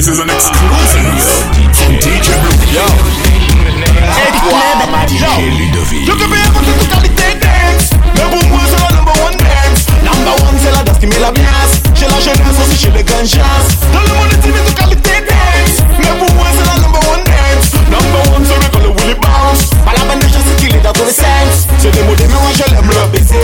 This is an exclusive DJ Blue. Yo. Hey, club, yo. You can be able to look the dance. Mais pour moi, c'est number one dance. Number one, c'est la danse qui met la menace. Chez la jeunesse, aussi chez les grands. Dans le monde, c'est de qualité dance. Mais pour moi, la number one dance. Number one, c'est le Willy Bounce. Pas la banane, c'est qu'il est d'adolescence. C'est des mots de moi, je l'aime le baiser.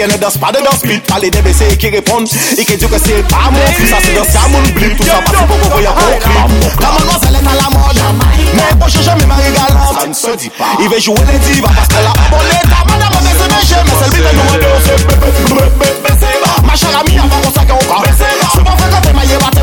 Ke ne dos pa de dos blit Pali de bese ki repon Ike diyo ke se pa moun fi Sa se dos ka moun blit Tout sa pasi pou kokoya pou klip La mademoiselle est à la mode. Mais bon, poche jamais ma régale Ça ne se dit pas. Il veut jouer les divas Parce que la bolette La madame a baissé mes jeux Mais celle vivait nous aider C'est bébé, bébé, bébé Ma chère amie avant on s'accorde C'est pas vrai quand t'es maillé battu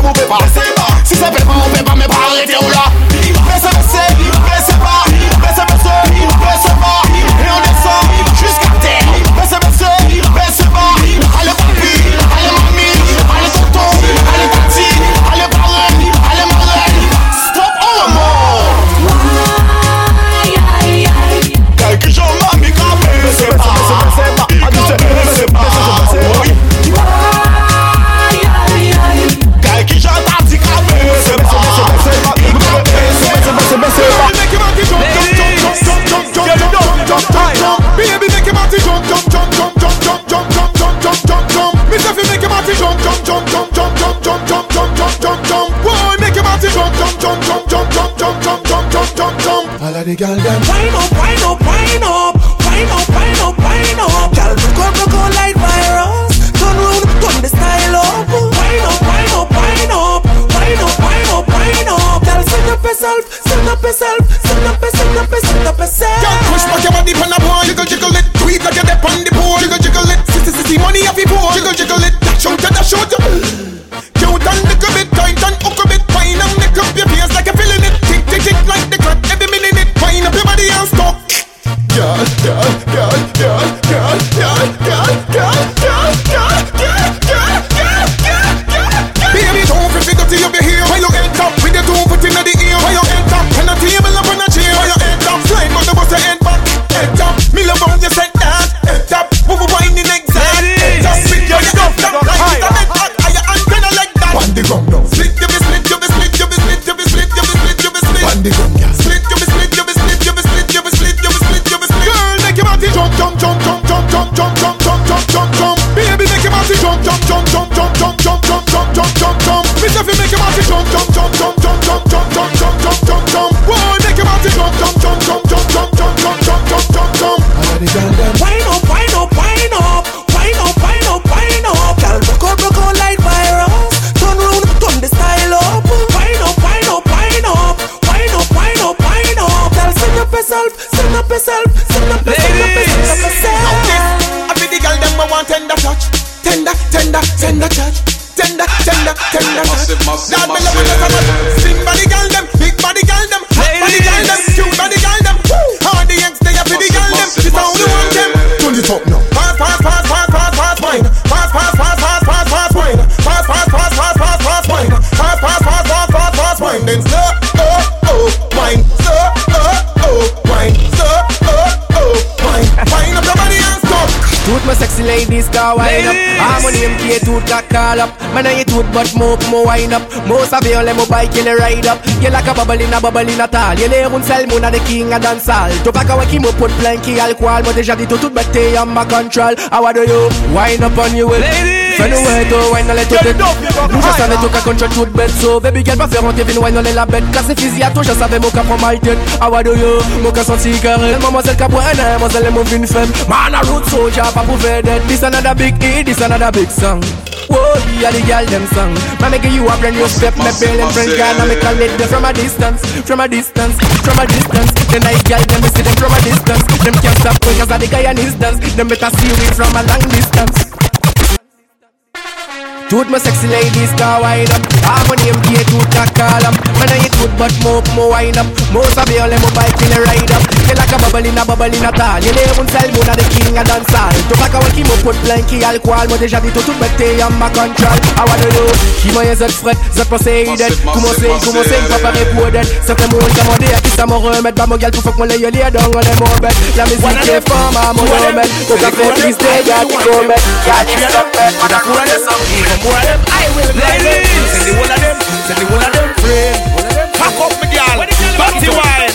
all of the girls them. Wine up, wine up, wine up, wine up, wine up, wine up. Girl, broke out, broke out like virus. Turn round, turn the style up. Wine up, wine up, wine up, wine up, wine up, wine up. Girl, set up yourself, set up yourself, set up yourself, set up yourself, set up yourself. Girl, push back your body on the boy, jiggle, jiggle it, tweet like you're on the board, jiggle, jiggle it, sissy, sissy, money off your board, jiggle, jiggle it, Show, dash show, dash show. tender, tender, tender. Massive, massive, Lord, massive. Me love it, Slim body girl them, big body girl them, hot body girl them, cute body girl them. Woo! How the yanks they up with the girl them? This how we want them. Turn it up now. pussy like this car wind up. I'm on him K tooth got call up. Man, I eat tooth but more more wind up. Most of you let me bike in a ride up. You like a bubble in a bubble in a tall. You lay on sell moon the king of dance hall. To pack a away mo put plenty alcohol. But déjà dit tout bête on my control. How do you wind up on you will? Ladies. Fais nous ouais toi wine dans les têtes Nous je savais tout qu'à control toute bête So baby girl pas faire honte vine wine dans les la bête Car c'est physique à toi je savais mon cas prend mal tête How do you? Mon cas senti carré Mademoiselle qu'a boit un mademoiselle est mon femme Man a route soldier pas pour faire dead. This another big hit, this another big song. Whoa, the girl them song. Man, make you a brand new step, me bail and friend girl, and me call it them from a distance, from a distance, from a distance. The night girl them me see them from a distance. Them can't stop I the guy an instance. Them better see we from a long distance. Tooth my sexy ladies can wind up. Harmony MK tooth can call up Man I tooth but more more wind up. Most of you let me bike in a ride up. You like a bubble in a bubble in a tall You lay un sel moon the king a dance all To pack a qui me put blanky alcohol Moi déjà dit tout tout bête en ma control. I wanna know Qui m'a zet fret zet Poseidon. Commencez, commencez, pas paré pour d'être C'est que mon commandé à qui ça me remettre Bah mon gal pour faut que mon lay les dong on est mon bête La musique est fort ma mon remède Au café triste, y'a qui commet Y'a qui commet Y'a qui commet more of them, I will Ladies, send the one of them, send the one of them friend. Pack up me girl, party wine.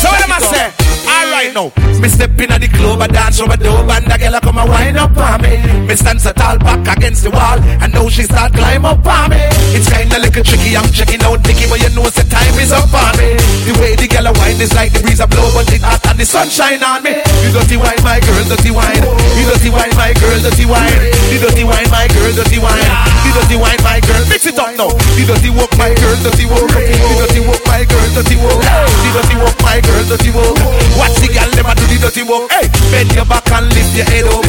So what am I say? Alright now, me step in at the club, I dance over the dope, and the girl come and wind up on me. Me stand so tall back against the wall, and now she start climb up on me. It's kinda little tricky, I'm checking out Nicky, but you know the time is up on me. The way the girl wind is like the breeze a blow, but it hot and the sunshine on me. You dirty wine, my girl, dirty wine. You dirty wine, my girl, dirty wine. You dirty wine, my girl, dirty wine. You dirty wine, my girl, mix it up now. You dirty walk, my girl, dirty walk. You dirty walk, my girl, dirty walk. You dirty walk, my girl, dirty walk. Watch the them a do the dirty walk. Hey, bend your back and lift your head up.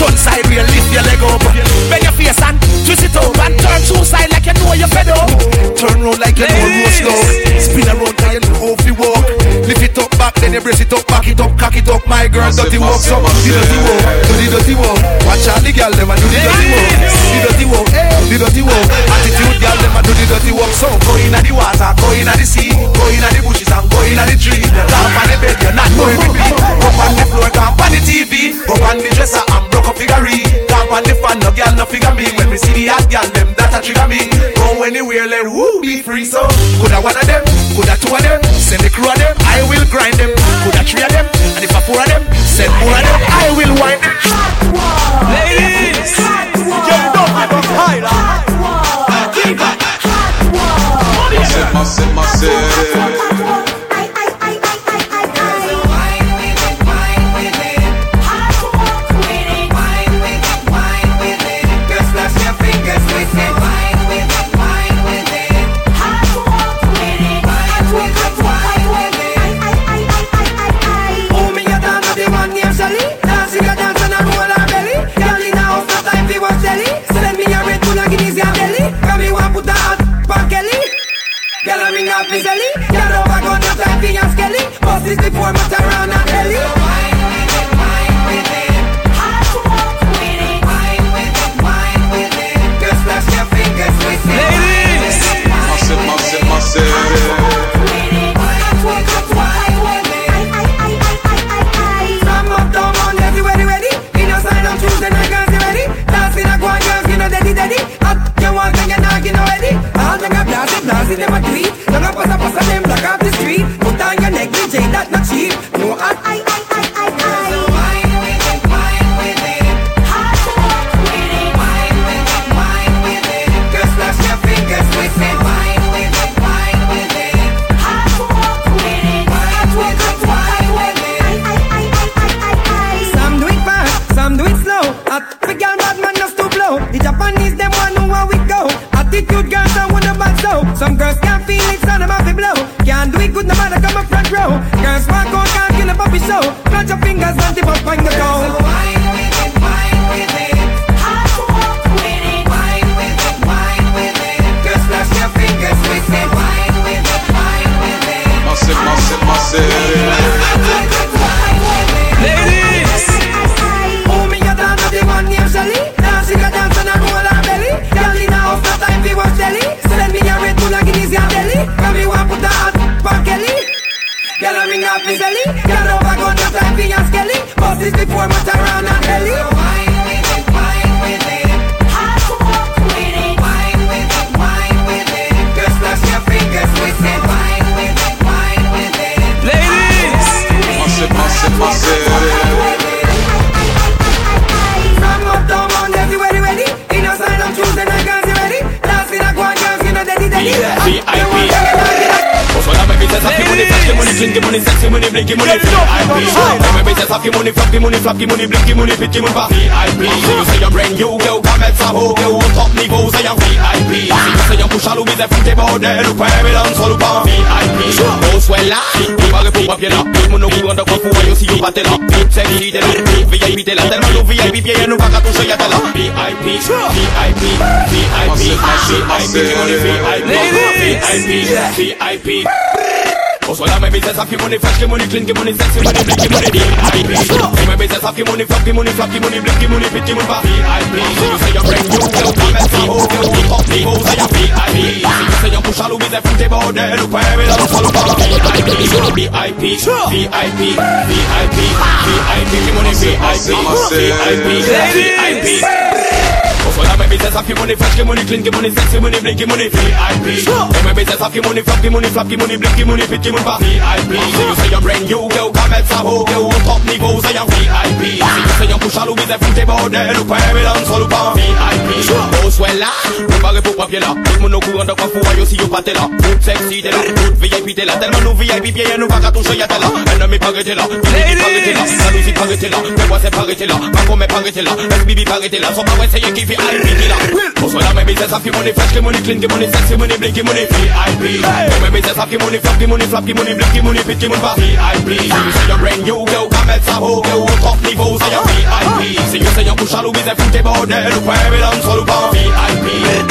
Turn side, real, lift your leg up. Walk, so the dirty walk, do the dirty walk. Watch out, the girl, them a do the dirty walk. The dirty walk, the dirty walk. Attitude, girl, them a do the dirty walk. So go in the water, go in the sea, go in the bushes and go in the tree. Camp on the bed, you're not going to be. Up on the floor, camp on the TV. Up on the dresser and broke up figurine. Camp on the fan, no girl, no figure me. When we see the hot girl, them that a trigger me. Go anywhere, let woo be free. So could I one of them, could I two of them, send the crew of them, I will grind them. Skelly. Bust this Girl a ring off me belly. Girl over gun, no time for your skelly. Bust this before much around and belly. Money, blinky money, VIP. Money, floppy money, flappy money, blinky money, money, VIP. Si you say you're brand new, girl, come mettre ça haut, girl, top niveau, c'est un VIP. Si you say you're push à Louis, c'est fouté bordel, ou pas, mais dans le sol ou pas, VIP. Oh, soit là, il va répondre papier là, tout le monde au courant de quoi fou, et aussi, il pas t'es là, vite, c'est qui, t'es là, VIP, t'es là, tellement nous VIP, bien, nous pas qu'à toucher, y'a t'es là, VIP, VIP, VIP, VIP, VIP, VIP, VIP. Also like my business, happy money, fresh money, clean money, sexy money, blinky money, VIP. Say my business, happy money, floppy money, floppy money, blinky money, pitchy money, VIP. You say you're brand new, girl, come and see, oh, girl, you top niveau, say you're VIP. So you say you're push all with the fruity bordel, look where we love, follow for VIP. VIP, VIP, VIP, VIP, money, VIP, VIP, VIP. Also like my business, happy money, fresh money, clean money, sexy money, blinky money, VIP. Say my business, happy money, floppy money, floppy money, blinky money, pitchy money, VIP. So you say you're brand new, girl, come and say, oh, girl, top niveau, say you're VIP. So you say you're push all with the fruity bordel, look where we love, follow for VIP. Oh, soit là, préparé pour papier là, tout le monde au courant de quoi fou, aïe aussi, yo pas t'es là, toute sexy, t'es là, toute VIP, t'es là, tellement nous VIP, bien, nous pas qu'à toucher, y'a t'es là, ennemi pas arrêté là, Bibi pas arrêté là, jalousie pas arrêté là, moi c'est pas arrêté là, ma comme pas arrêté là, SBB pas arrêté là, son pas c'est qui fait IP là. Also like my business, happy money, fresh money, clean money, sexy money, blinky money, VIP. My business, happy money, floppy money, floppy money, blinky money, pitchy money, VIP. So you say you're brand new, girl, come and say, oh, girl, top niveau, say you're VIP. So you say you're push all with the fruity bordel, ou quoi, mais le sol ou pas,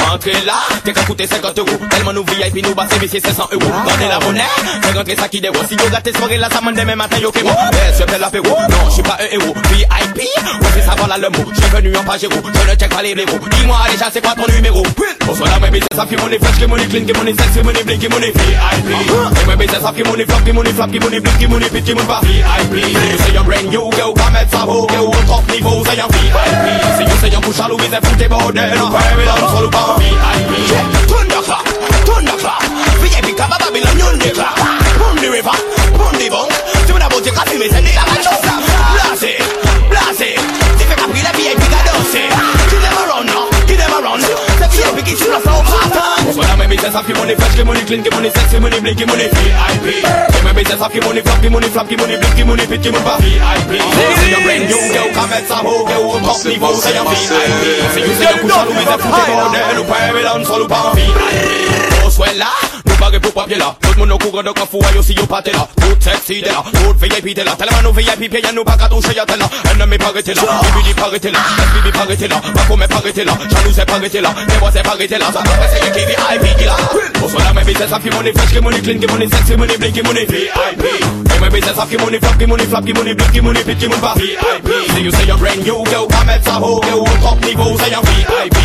VIP. Entrez là, t'es qu'à coûter 50 euros, tellement nous VIP, nous bassez, messieurs, 500 euros. Donnez la monnaie, fais rentrer ça qui déroule. Si yo gâté soirée là, ça m'en demain matin, yo, que bon. Eh, je fais l'apéro, non, je suis pas un héros. VIP, ouais, c'est savoir là le mot. J'ai venu en pagéro, je ne check pas les blaireaux. Dis-moi déjà, c'est quoi ton numéro? Also like my business, happy money, fresh money, clean money, sexy money, blinky money, VIP. Say my business, happy money, floppy money, floppy money, blinky money, pitchy money, VIP. You say you're brand new, girl, come and say, oh, girl, top niveau, say you're VIP. Say you say you're push all with the fruity bordel, ou quoi, mais dans le sol ou pas, VIP. Thunderclap, thunderclap, comme à Babylon, you nigga. Boom the river, boom the bunk. Tu veux d'abord dire qu'à fumer, c'est des lavages. Blasé, So business, happy money, fresh money, clean money, sexy money, blinky money, VIP. Say my business, happy money, floppy money, floppy money, blinky money, pitchy money, VIP. Say you're brand new, girl, come and say, oh, girl, top niveau, say you're VIP. Say you say you're push all the fruity bordel, ou quoi, mais dans le sol ou pas, VIP. Oh, soit là, nous barrer pour papier là. Tout le monde au courant de quoi fou, aïe aussi, yo pas t'es là. Tout sexy t'es là, tout VIP t'es là. Tellement nous VIP, bien nous pas qu'à toucher, y'a t'es là. Ennemi pas arrêté là, BBD pas arrêté là, SBB pas arrêté là, ma comme pas arrêté là, jaloux c'est pas arrêté là, les voix c'est pas arrêté là, ça va c'est qui VIP qui là. Pour cela, mes business, happy money, fresh money, clean money, sexy money, blinky money, VIP. Hey, my business, happy money, floppy money, floppy money, blinky money, pitchy money, VIP. See you say you're brand new, girl, come and say, oh, girl, top niveau, say you're VIP.